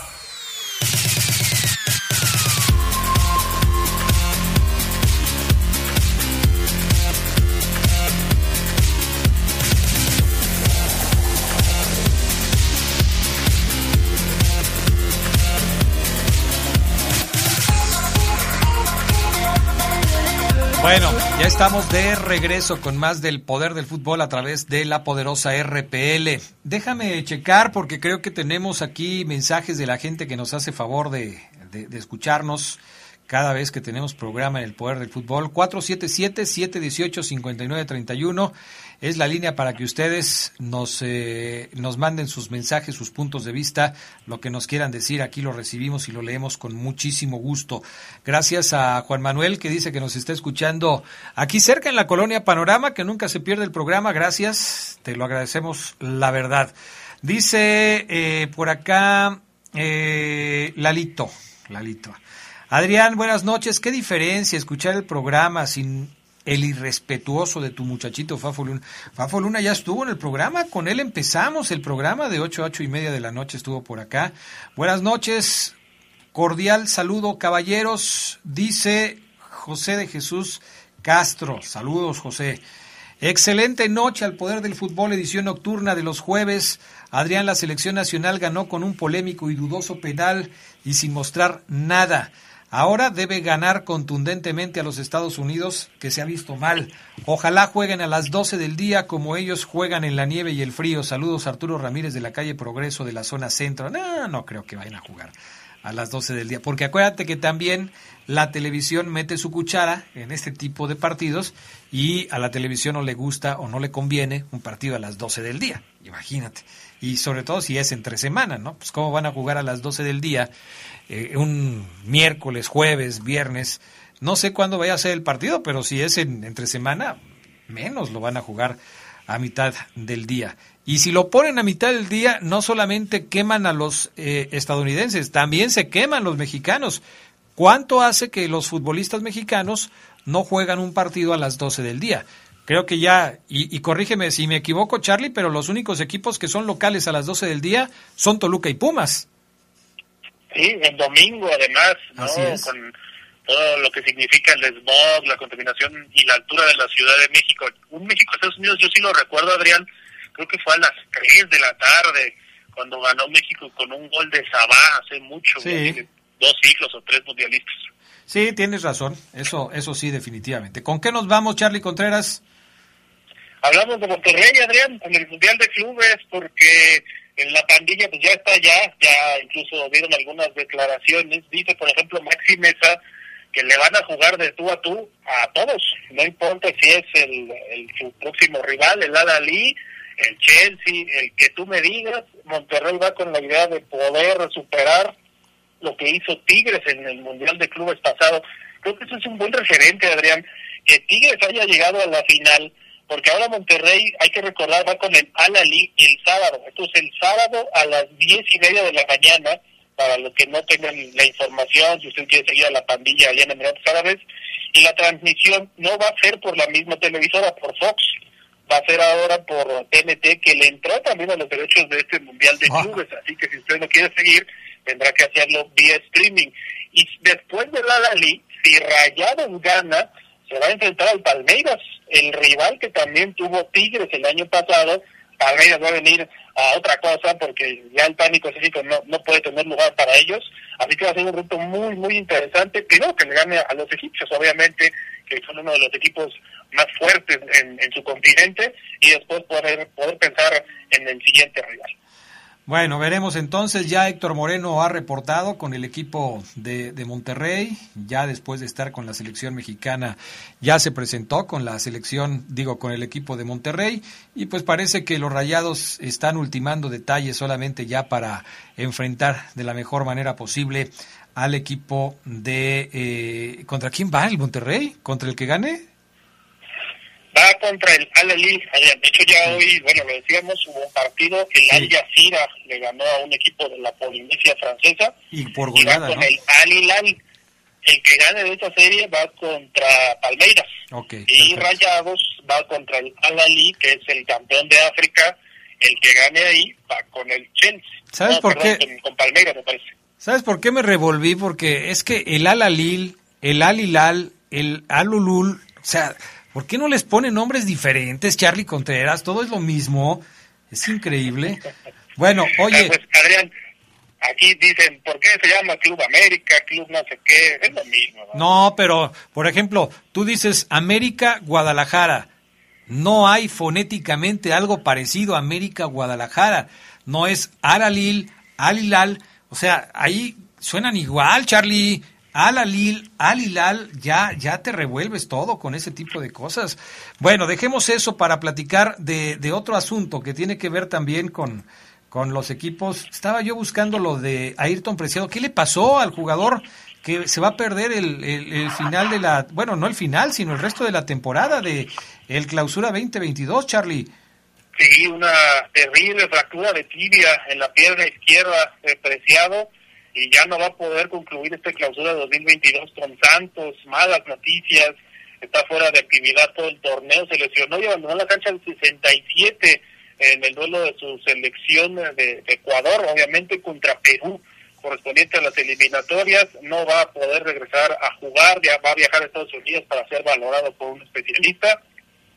B: Bueno, ya estamos de regreso con más del poder del fútbol a través de la poderosa RPL. Déjame checar porque creo que tenemos aquí mensajes de la gente que nos hace favor de, de- escucharnos cada vez que tenemos programa en el Poder del Fútbol. 477-718-5931 es la línea para que ustedes nos, eh, nos manden sus mensajes, sus puntos de vista, lo que nos quieran decir. Aquí lo recibimos y lo leemos con muchísimo gusto. Gracias a Juan Manuel que dice que nos está escuchando aquí cerca en la colonia Panorama, que nunca se pierde el programa. Gracias, te lo agradecemos, la verdad. Dice eh, por acá eh, Lalito, Lalito. Adrián, buenas noches. ¿Qué diferencia escuchar el programa sin el irrespetuoso de tu muchachito Fafo Luna? Fafo Luna ya estuvo en el programa, con él empezamos el programa de 8 a 8 y media de la noche, estuvo por acá. Buenas noches, cordial saludo, caballeros, dice José de Jesús Castro. Saludos, José. Excelente noche al poder del fútbol, edición nocturna de los jueves. Adrián, la selección nacional ganó con un polémico y dudoso penal y sin mostrar nada. Ahora debe ganar contundentemente a los Estados Unidos, que se ha visto mal. Ojalá jueguen a las 12 del día como ellos juegan en la nieve y el frío. Saludos Arturo Ramírez de la calle Progreso de la zona centro. No, no creo que vayan a jugar a las 12 del día, porque acuérdate que también la televisión mete su cuchara en este tipo de partidos y a la televisión no le gusta o no le conviene un partido a las 12 del día. Imagínate. Y sobre todo si es entre semana, ¿no? Pues cómo van a jugar a las 12 del día eh, un miércoles, jueves, viernes. No sé cuándo vaya a ser el partido, pero si es en, entre semana, menos lo van a jugar a mitad del día. Y si lo ponen a mitad del día, no solamente queman a los eh, estadounidenses, también se queman los mexicanos. ¿Cuánto hace que los futbolistas mexicanos no juegan un partido a las 12 del día? Creo que ya, y, y, corrígeme si me equivoco, Charlie, pero los únicos equipos que son locales a las 12 del día son Toluca y Pumas.
I: Sí, en domingo además, ¿no? Con todo lo que significa el smog, la contaminación y la altura de la Ciudad de México. Un México-Estados Unidos, yo sí lo recuerdo, Adrián, creo que fue a las 3 de la tarde, cuando ganó México con un gol de Sabá hace mucho, dos siglos o tres mundialistas.
B: Sí, tienes razón, eso, eso sí, definitivamente. ¿Con qué nos vamos, Charlie Contreras?
I: Hablamos de Monterrey, Adrián, en el Mundial de Clubes, porque en la pandilla pues ya está ya, ya incluso vieron algunas declaraciones, dice por ejemplo Maxi Mesa que le van a jugar de tú a tú a todos, no importa si es el, el su próximo rival, el Al-Ali, el Chelsea, el que tú me digas, Monterrey va con la idea de poder superar lo que hizo Tigres en el Mundial de Clubes pasado. Creo que eso es un buen referente, Adrián, que Tigres haya llegado a la final porque ahora Monterrey, hay que recordar, va con el Al-Ali el sábado. Entonces, el sábado a las diez y media de la mañana, para los que no tengan la información, si usted quiere seguir a la pandilla allá en Emiratos Árabes, y la transmisión no va a ser por la misma televisora, por Fox, va a ser ahora por TNT, que le entró también a los derechos de este Mundial de ah. Clubes, así que si usted no quiere seguir, tendrá que hacerlo vía streaming. Y después del Al-Ali, si Rayados gana, se va a enfrentar al Palmeiras, el rival que también tuvo Tigres el año pasado. Palmeiras va a venir a otra cosa porque ya el pánico no, no puede tener lugar para ellos. Así que va a ser un reto muy, muy interesante. Primero que le gane a los egipcios, obviamente, que son uno de los equipos más fuertes en, en su continente, y después poder, poder pensar en el siguiente rival.
B: Bueno, veremos entonces. Ya Héctor Moreno ha reportado con el equipo de, de, Monterrey. Ya después de estar con la selección mexicana, ya se presentó con la selección, digo, con el equipo de Monterrey. Y pues parece que los rayados están ultimando detalles solamente ya para enfrentar de la mejor manera posible al equipo de. Eh, ¿Contra quién va el Monterrey? ¿Contra el que gane?
I: Contra el Al Ahly. De hecho, ya hoy, bueno, lo decíamos, hubo un partido, el Al Jazeera le ganó a un equipo de la Polinesia francesa.
B: Y por goleada,
I: con el Al Hilal. El que gane de esa serie va contra Palmeiras. y Rayados va contra el Al Ahly, que es el campeón de África. El que gane ahí va con el Chelsea.
B: ¿Sabes por qué?
I: Con, Palmeiras, me parece.
B: ¿Sabes por qué me revolví? Porque es que el Al Ahly, el Al Hilal, el Al Ulul, o sea ¿Por qué no les ponen nombres diferentes, Charlie Contreras? Todo es lo mismo. Es increíble. Bueno, oye.
I: Pues, Adrián, aquí dicen, ¿por qué se llama Club América, Club no sé qué? Es lo mismo.
B: ¿no? no, pero, por ejemplo, tú dices América Guadalajara. No hay fonéticamente algo parecido a América Guadalajara. No es Aralil, Alilal. O sea, ahí suenan igual, Charlie. Al Alil, Al Hilal, ya, ya te revuelves todo con ese tipo de cosas. Bueno, dejemos eso para platicar de, de otro asunto que tiene que ver también con, con los equipos. Estaba yo buscando lo de Ayrton Preciado. ¿Qué le pasó al jugador que se va a perder el, el, final de la, bueno, no el final, sino el resto de la temporada de el Clausura 2022, Charlie?
I: Sí, una terrible fractura de tibia en la pierna izquierda de Preciado y ya no va a poder concluir esta clausura 2022 con Santos, malas noticias, está fuera de actividad todo el torneo, se lesionó y abandonó la cancha del 67 en el duelo de su selección de, Ecuador, obviamente contra Perú, correspondiente a las eliminatorias, no va a poder regresar a jugar, ya va a viajar a Estados Unidos para ser valorado por un especialista,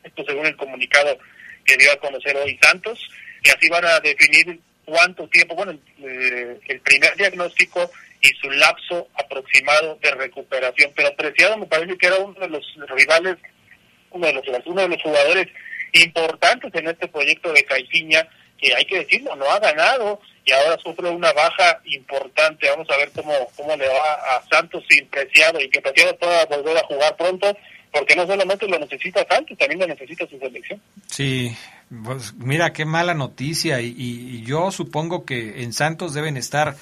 I: esto según el comunicado que dio a conocer hoy Santos, y así van a definir cuánto tiempo, bueno, eh, el primer diagnóstico y su lapso aproximado de recuperación. Pero Preciado me parece que era uno de los rivales, uno de los, uno de los jugadores importantes en este proyecto de Caiciña, que hay que decirlo, no ha ganado y ahora sufre una baja importante. Vamos a ver cómo, cómo le va a Santos sin Preciado y que Preciado pueda volver a jugar pronto, porque no solamente lo necesita Santos, también lo necesita su selección.
B: Sí, pues mira qué mala noticia. Y, yo supongo que en Santos deben estar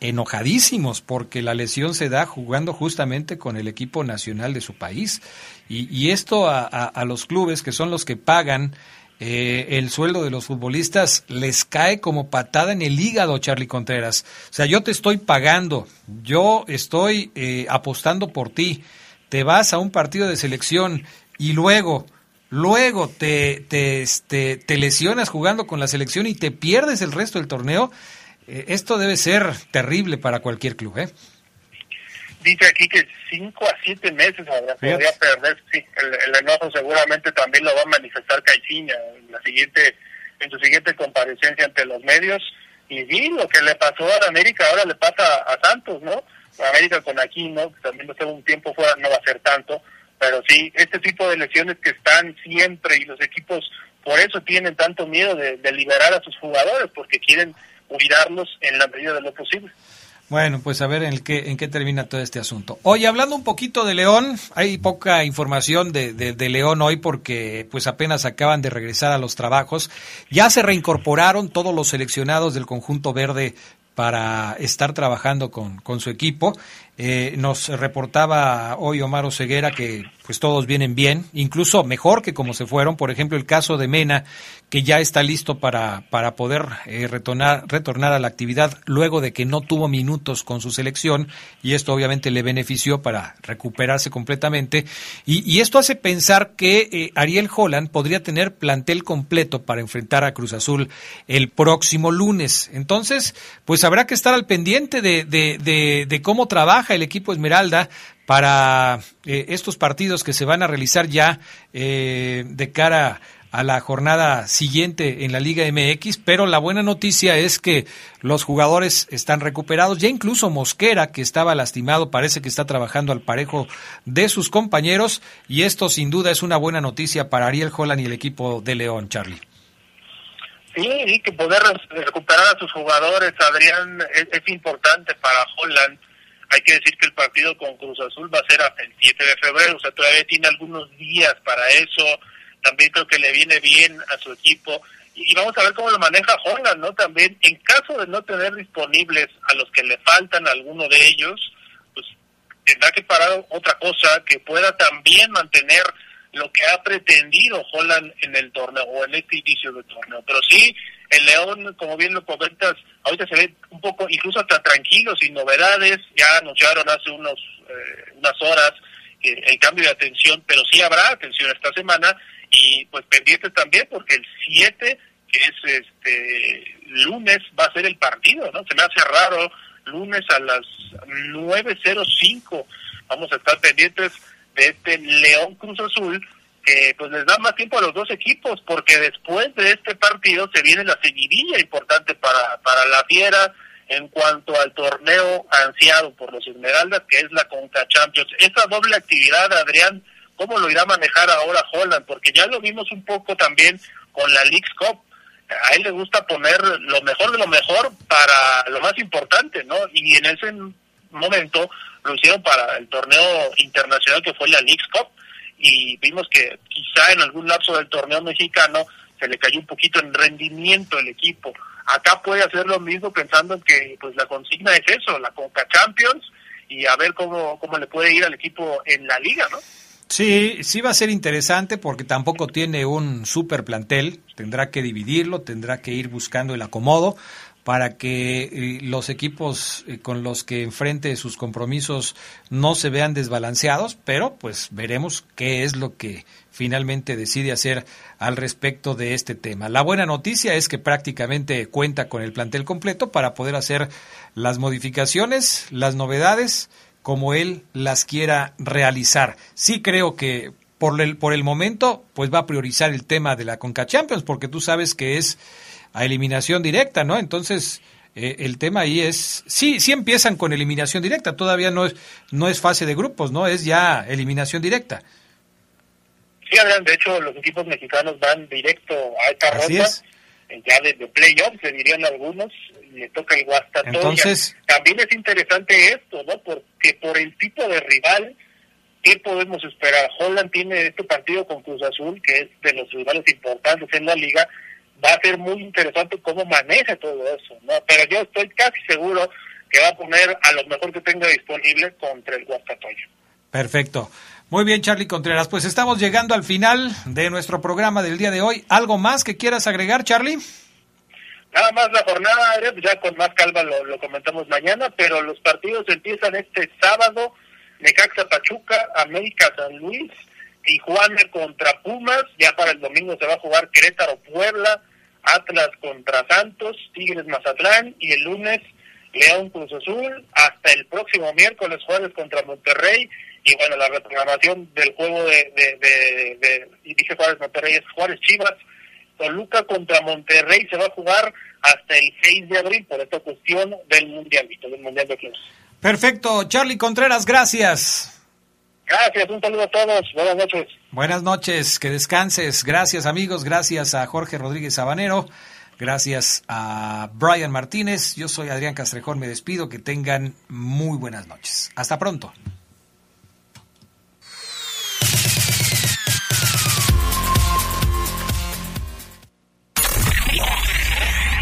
B: enojadísimos porque la lesión se da jugando justamente con el equipo nacional de su país. Y, esto a, los clubes que son los que pagan eh, el sueldo de los futbolistas les cae como patada en el hígado, Charlie Contreras. O sea, yo te estoy pagando, yo estoy eh, apostando por ti, te vas a un partido de selección y luego luego te, te, este, te lesionas jugando con la selección y te pierdes el resto del torneo, eh, esto debe ser terrible para cualquier club, ¿eh?
I: Dice aquí que cinco a siete meses podría perder, sí, el, enojo seguramente también lo va a manifestar Caixinha en la siguiente, en su siguiente comparecencia ante los medios, y sí, lo que le pasó a América ahora le pasa a Santos, ¿no? América con Aquino, que también no un tiempo fuera, no va a ser tanto, pero sí, este tipo de lesiones que están siempre y los equipos por eso tienen tanto miedo de, liberar a sus jugadores, porque quieren cuidarlos en la medida de lo posible.
B: Bueno, pues a ver en qué, en qué termina todo este asunto. Oye, hablando un poquito de León, hay poca información de, de, León hoy porque pues apenas acaban de regresar a los trabajos. Ya se reincorporaron todos los seleccionados del conjunto verde para estar trabajando con, con su equipo. Eh, nos reportaba hoy Omar Ceguera que pues todos vienen bien, incluso mejor que como se fueron. Por ejemplo, el caso de Mena, que ya está listo para, para poder eh, retornar, retornar a la actividad luego de que no tuvo minutos con su selección y esto obviamente le benefició para recuperarse completamente. Y, esto hace pensar que eh, Ariel Holland podría tener plantel completo para enfrentar a Cruz Azul el próximo lunes. Entonces, pues habrá que estar al pendiente de, de cómo trabaja el equipo Esmeralda para eh, estos partidos que se van a realizar ya eh, de cara a la jornada siguiente en la Liga MX, pero la buena noticia es que los jugadores están recuperados, ya incluso Mosquera, que estaba lastimado, parece que está trabajando al parejo de sus compañeros, y esto sin duda es una buena noticia para Ariel Holland y el equipo de León, Charlie.
I: Sí, que poder recuperar a sus jugadores, Adrián, es importante para Holland hay que decir que el partido con Cruz Azul va a ser hasta el 7 de febrero, o sea, todavía tiene algunos días para eso. También creo que le viene bien a su equipo. Y vamos a ver cómo lo maneja Holland, ¿no? También, en caso de no tener disponibles a los que le faltan alguno de ellos, pues tendrá que parar otra cosa que pueda también mantener lo que ha pretendido Holland en el torneo o en este inicio del torneo. Pero sí, el León, como bien lo comentas, ahorita se ve un poco, incluso hasta tranquilo, sin novedades. Ya anunciaron hace unos eh, unas horas el cambio de atención, pero sí habrá atención esta semana y pues pendientes también porque el 7, que es este lunes, va a ser el partido, ¿no? Se me hace raro, lunes a las 9.05. Vamos a estar pendientes de este León Cruz Azul que pues les da más tiempo a los dos equipos, porque después de este partido se viene la seguidilla importante para, para la Fiera en cuanto al torneo ansiado por los Esmeraldas, que es la Conca Champions. Esa doble actividad, Adrián, ¿cómo lo irá a manejar ahora Holland? Porque ya lo vimos un poco también con la League's Cup. A él le gusta poner lo mejor de lo mejor para lo más importante, ¿no? Y en ese momento lo hicieron para el torneo internacional que fue la Leagues Cup y vimos que quizá en algún lapso del torneo mexicano se le cayó un poquito en rendimiento el equipo. Acá puede hacer lo mismo pensando en que pues la consigna es eso, la Conca Champions y a ver cómo, cómo le puede ir al equipo en la liga, ¿no?
B: Sí, sí va a ser interesante porque tampoco tiene un super plantel, tendrá que dividirlo, tendrá que ir buscando el acomodo para que eh, los equipos eh, con los que enfrente sus compromisos no se vean desbalanceados, pero pues veremos qué es lo que finalmente decide hacer al respecto de este tema. La buena noticia es que prácticamente cuenta con el plantel completo para poder hacer las modificaciones, las novedades, como él las quiera realizar. Sí creo que por el, por el momento pues va a priorizar el tema de la Conca Champions, porque tú sabes que es a eliminación directa, ¿no? Entonces, eh, el tema ahí es, sí, sí empiezan con eliminación directa, todavía no es, no es fase de grupos, ¿no? Es ya eliminación directa.
I: Sí, Adrián, de hecho los equipos mexicanos van directo a esta ronda, eh, ya desde playoffs, se dirían algunos, le toca el Guastatoya.
B: Entonces,
I: También es interesante esto, ¿no? Porque por el tipo de rival, ¿qué podemos esperar? Holland tiene este partido con Cruz Azul, que es de los rivales importantes en la liga, va a ser muy interesante cómo maneja todo eso, ¿no? Pero yo estoy casi seguro que va a poner a lo mejor que tenga disponible contra el Guastatoya.
B: Perfecto. Muy bien, Charlie Contreras. Pues estamos llegando al final de nuestro programa del día de hoy. ¿Algo más que quieras agregar, Charlie?
I: Nada más la jornada, ya con más calma lo, lo comentamos mañana, pero los partidos empiezan este sábado, Necaxa Pachuca, América San Luis, Tijuana contra Pumas, ya para el domingo se va a jugar Querétaro Puebla, Atlas contra Santos, Tigres Mazatlán y el lunes León Cruz Azul, hasta el próximo miércoles Juárez contra Monterrey y bueno, la reprogramación del juego de, de, de, de y dije Juárez Monterrey es Juárez Chivas, Toluca contra Monterrey se va a jugar hasta el 6 de abril por esta cuestión del mundialito, del mundial de clubes.
B: Perfecto, Charlie Contreras, gracias.
I: Gracias, un saludo a todos, buenas noches.
B: Buenas noches, que descanses. Gracias amigos, gracias a Jorge Rodríguez Sabanero, gracias a Brian Martínez. Yo soy Adrián Castrejón, me despido, que tengan muy buenas noches. Hasta pronto.